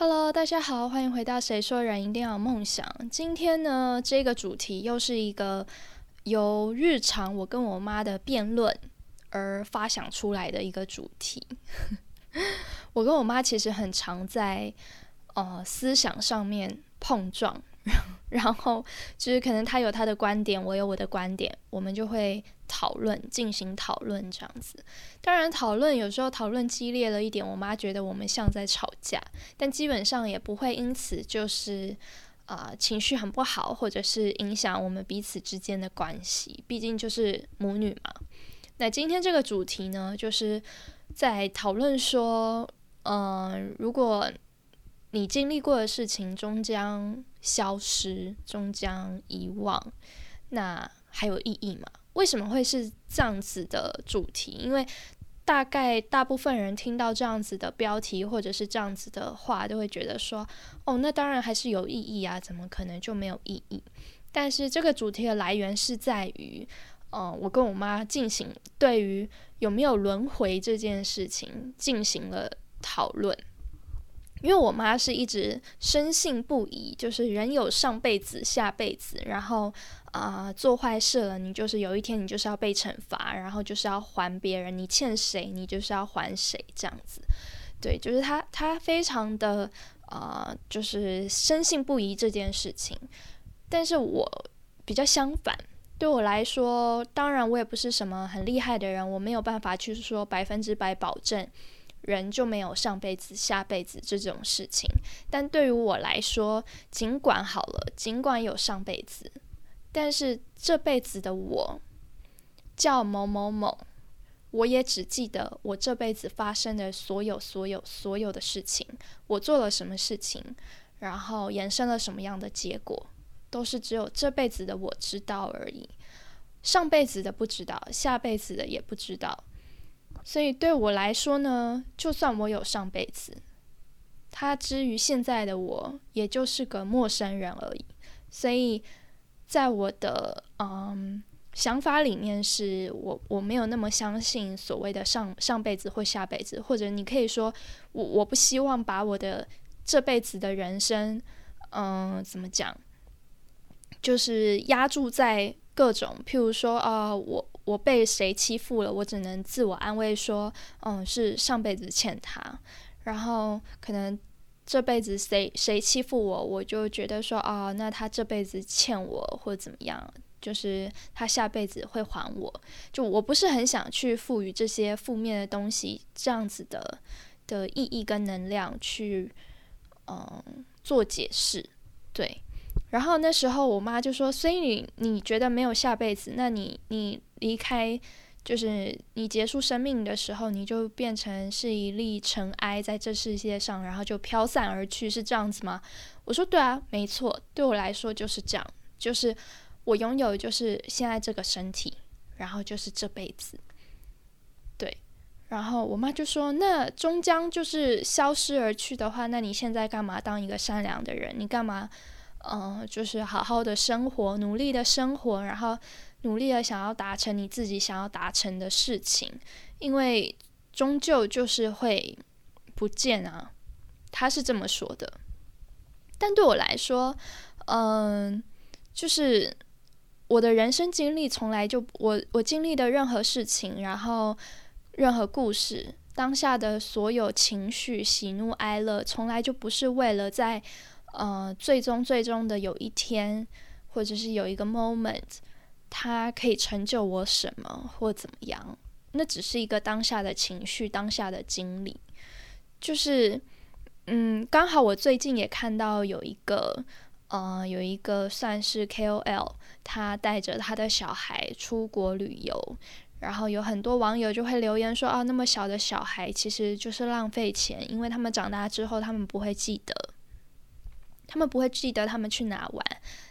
Hello，大家好，欢迎回到《谁说人一定要有梦想》。今天呢，这个主题又是一个由日常我跟我妈的辩论而发想出来的一个主题。我跟我妈其实很常在呃思想上面碰撞。然后就是可能他有他的观点，我有我的观点，我们就会讨论，进行讨论这样子。当然，讨论有时候讨论激烈了一点，我妈觉得我们像在吵架，但基本上也不会因此就是啊情绪很不好，或者是影响我们彼此之间的关系。毕竟就是母女嘛。那今天这个主题呢，就是在讨论说，嗯，如果你经历过的事情终将消失，终将遗忘，那还有意义吗？为什么会是这样子的主题？因为大概大部分人听到这样子的标题或者是这样子的话，都会觉得说：“哦，那当然还是有意义啊，怎么可能就没有意义？”但是这个主题的来源是在于，嗯，我跟我妈进行对于有没有轮回这件事情进行了讨论。因为我妈是一直深信不疑，就是人有上辈子、下辈子，然后啊做坏事了，你就是有一天你就是要被惩罚，然后就是要还别人，你欠谁你就是要还谁这样子。对，就是她她非常的啊，就是深信不疑这件事情。但是我比较相反，对我来说，当然我也不是什么很厉害的人，我没有办法去说百分之百保证。人就没有上辈子、下辈子这种事情，但对于我来说，尽管好了，尽管有上辈子，但是这辈子的我叫某某某，我也只记得我这辈子发生的所有、所有、所有的事情，我做了什么事情，然后衍生了什么样的结果，都是只有这辈子的我知道而已，上辈子的不知道，下辈子的也不知道。所以对我来说呢，就算我有上辈子，他之于现在的我，也就是个陌生人而已。所以在我的嗯想法里面，是我我没有那么相信所谓的上上辈子或下辈子，或者你可以说我我不希望把我的这辈子的人生，嗯，怎么讲，就是压注在各种，譬如说啊我。我被谁欺负了？我只能自我安慰说，嗯，是上辈子欠他。然后可能这辈子谁谁欺负我，我就觉得说，啊，那他这辈子欠我或怎么样，就是他下辈子会还我。就我不是很想去赋予这些负面的东西这样子的的意义跟能量去，嗯，做解释，对。然后那时候我妈就说：“所以你你觉得没有下辈子，那你你离开，就是你结束生命的时候，你就变成是一粒尘埃在这世界上，然后就飘散而去，是这样子吗？”我说：“对啊，没错，对我来说就是这样，就是我拥有就是现在这个身体，然后就是这辈子，对。”然后我妈就说：“那终将就是消失而去的话，那你现在干嘛当一个善良的人？你干嘛？”嗯，就是好好的生活，努力的生活，然后努力的想要达成你自己想要达成的事情，因为终究就是会不见啊。他是这么说的，但对我来说，嗯，就是我的人生经历从来就我我经历的任何事情，然后任何故事，当下的所有情绪，喜怒哀乐，从来就不是为了在。呃，最终最终的有一天，或者是有一个 moment，它可以成就我什么或怎么样？那只是一个当下的情绪，当下的经历。就是，嗯，刚好我最近也看到有一个，呃，有一个算是 KOL，他带着他的小孩出国旅游，然后有很多网友就会留言说啊，那么小的小孩其实就是浪费钱，因为他们长大之后他们不会记得。他们不会记得他们去哪玩，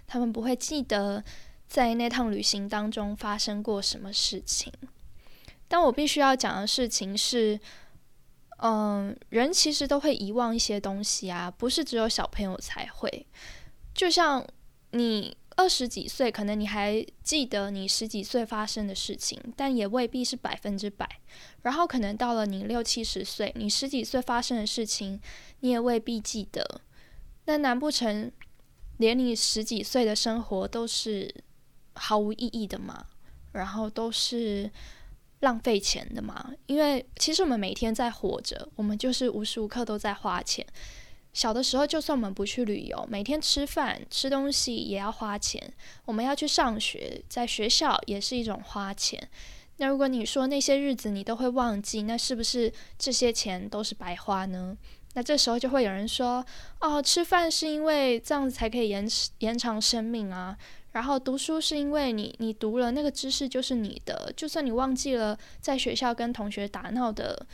他们不会记得在那趟旅行当中发生过什么事情。但我必须要讲的事情是，嗯，人其实都会遗忘一些东西啊，不是只有小朋友才会。就像你二十几岁，可能你还记得你十几岁发生的事情，但也未必是百分之百。然后可能到了你六七十岁，你十几岁发生的事情，你也未必记得。那难不成连你十几岁的生活都是毫无意义的吗？然后都是浪费钱的吗？因为其实我们每天在活着，我们就是无时无刻都在花钱。小的时候，就算我们不去旅游，每天吃饭吃东西也要花钱。我们要去上学，在学校也是一种花钱。那如果你说那些日子你都会忘记，那是不是这些钱都是白花呢？那这时候就会有人说：“哦，吃饭是因为这样子才可以延延长生命啊。然后读书是因为你你读了那个知识就是你的，就算你忘记了在学校跟同学打闹的。”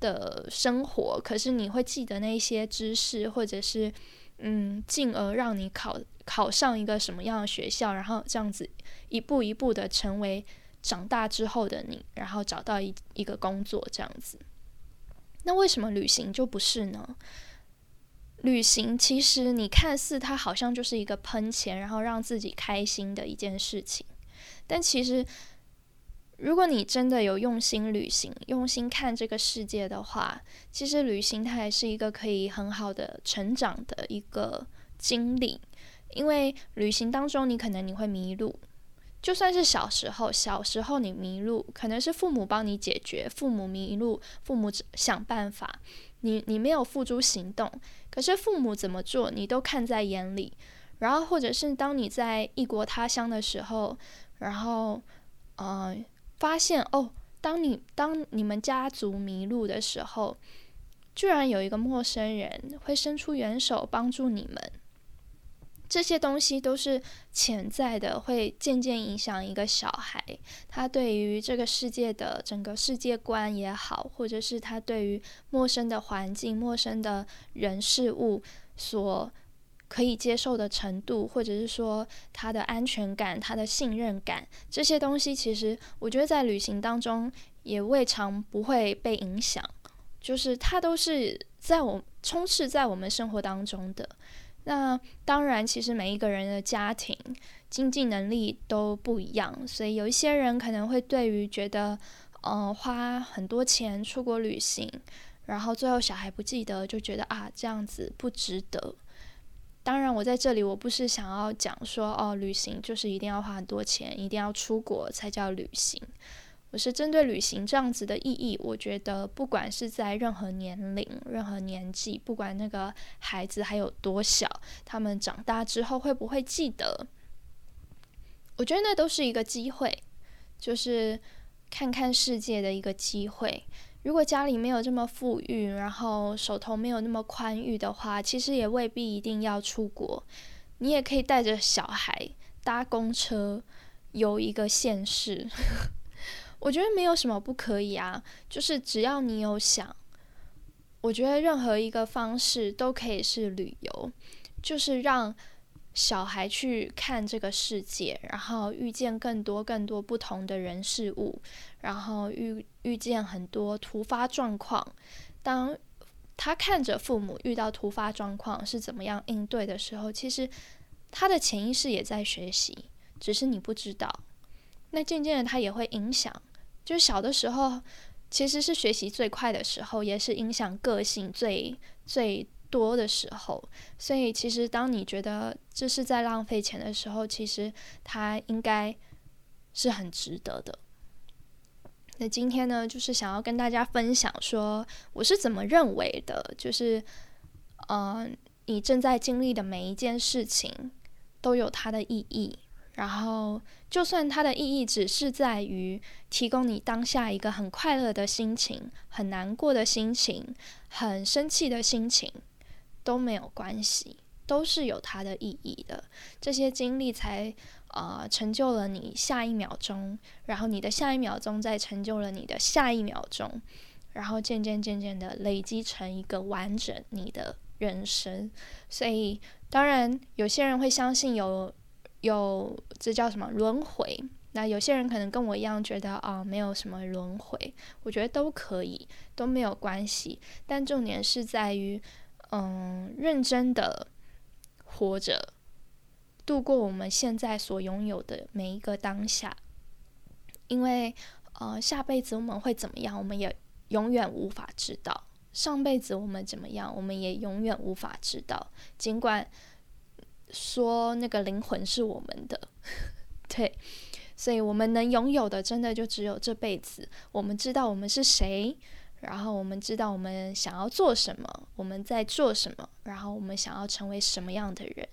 的生活，可是你会记得那些知识，或者是嗯，进而让你考考上一个什么样的学校，然后这样子一步一步的成为长大之后的你，然后找到一一个工作这样子。那为什么旅行就不是呢？旅行其实你看似它好像就是一个喷钱，然后让自己开心的一件事情，但其实。如果你真的有用心旅行、用心看这个世界的话，其实旅行它也是一个可以很好的成长的一个经历。因为旅行当中，你可能你会迷路，就算是小时候，小时候你迷路，可能是父母帮你解决，父母迷路，父母想办法，你你没有付诸行动，可是父母怎么做，你都看在眼里。然后，或者是当你在异国他乡的时候，然后，呃。发现哦，当你当你们家族迷路的时候，居然有一个陌生人会伸出援手帮助你们。这些东西都是潜在的，会渐渐影响一个小孩，他对于这个世界的整个世界观也好，或者是他对于陌生的环境、陌生的人事物所。可以接受的程度，或者是说他的安全感、他的信任感，这些东西，其实我觉得在旅行当中也未尝不会被影响。就是它都是在我充斥在我们生活当中的。那当然，其实每一个人的家庭经济能力都不一样，所以有一些人可能会对于觉得，呃，花很多钱出国旅行，然后最后小孩不记得，就觉得啊，这样子不值得。当然，我在这里我不是想要讲说哦，旅行就是一定要花很多钱，一定要出国才叫旅行。我是针对旅行这样子的意义，我觉得不管是在任何年龄、任何年纪，不管那个孩子还有多小，他们长大之后会不会记得，我觉得那都是一个机会，就是看看世界的一个机会。如果家里没有这么富裕，然后手头没有那么宽裕的话，其实也未必一定要出国。你也可以带着小孩搭公车游一个县市，我觉得没有什么不可以啊。就是只要你有想，我觉得任何一个方式都可以是旅游，就是让。小孩去看这个世界，然后遇见更多更多不同的人事物，然后遇遇见很多突发状况。当他看着父母遇到突发状况是怎么样应对的时候，其实他的潜意识也在学习，只是你不知道。那渐渐的，他也会影响。就是小的时候，其实是学习最快的时候，也是影响个性最最。多的时候，所以其实当你觉得这是在浪费钱的时候，其实它应该是很值得的。那今天呢，就是想要跟大家分享说，我是怎么认为的，就是，嗯，你正在经历的每一件事情都有它的意义，然后就算它的意义只是在于提供你当下一个很快乐的心情、很难过的心情、很生气的心情。都没有关系，都是有它的意义的。这些经历才啊成就了你下一秒钟，然后你的下一秒钟再成就了你的下一秒钟，然后渐渐渐渐的累积成一个完整你的人生。所以，当然有些人会相信有有这叫什么轮回，那有些人可能跟我一样觉得啊没有什么轮回，我觉得都可以，都没有关系。但重点是在于。嗯，认真的活着，度过我们现在所拥有的每一个当下，因为呃，下辈子我们会怎么样，我们也永远无法知道；上辈子我们怎么样，我们也永远无法知道。尽管说那个灵魂是我们的，对，所以我们能拥有的，真的就只有这辈子。我们知道我们是谁。然后我们知道我们想要做什么，我们在做什么，然后我们想要成为什么样的人。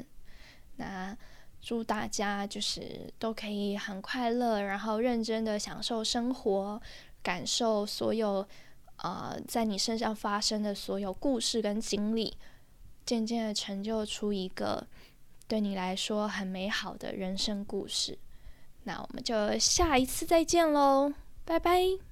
那祝大家就是都可以很快乐，然后认真的享受生活，感受所有呃在你身上发生的所有故事跟经历，渐渐的成就出一个对你来说很美好的人生故事。那我们就下一次再见喽，拜拜。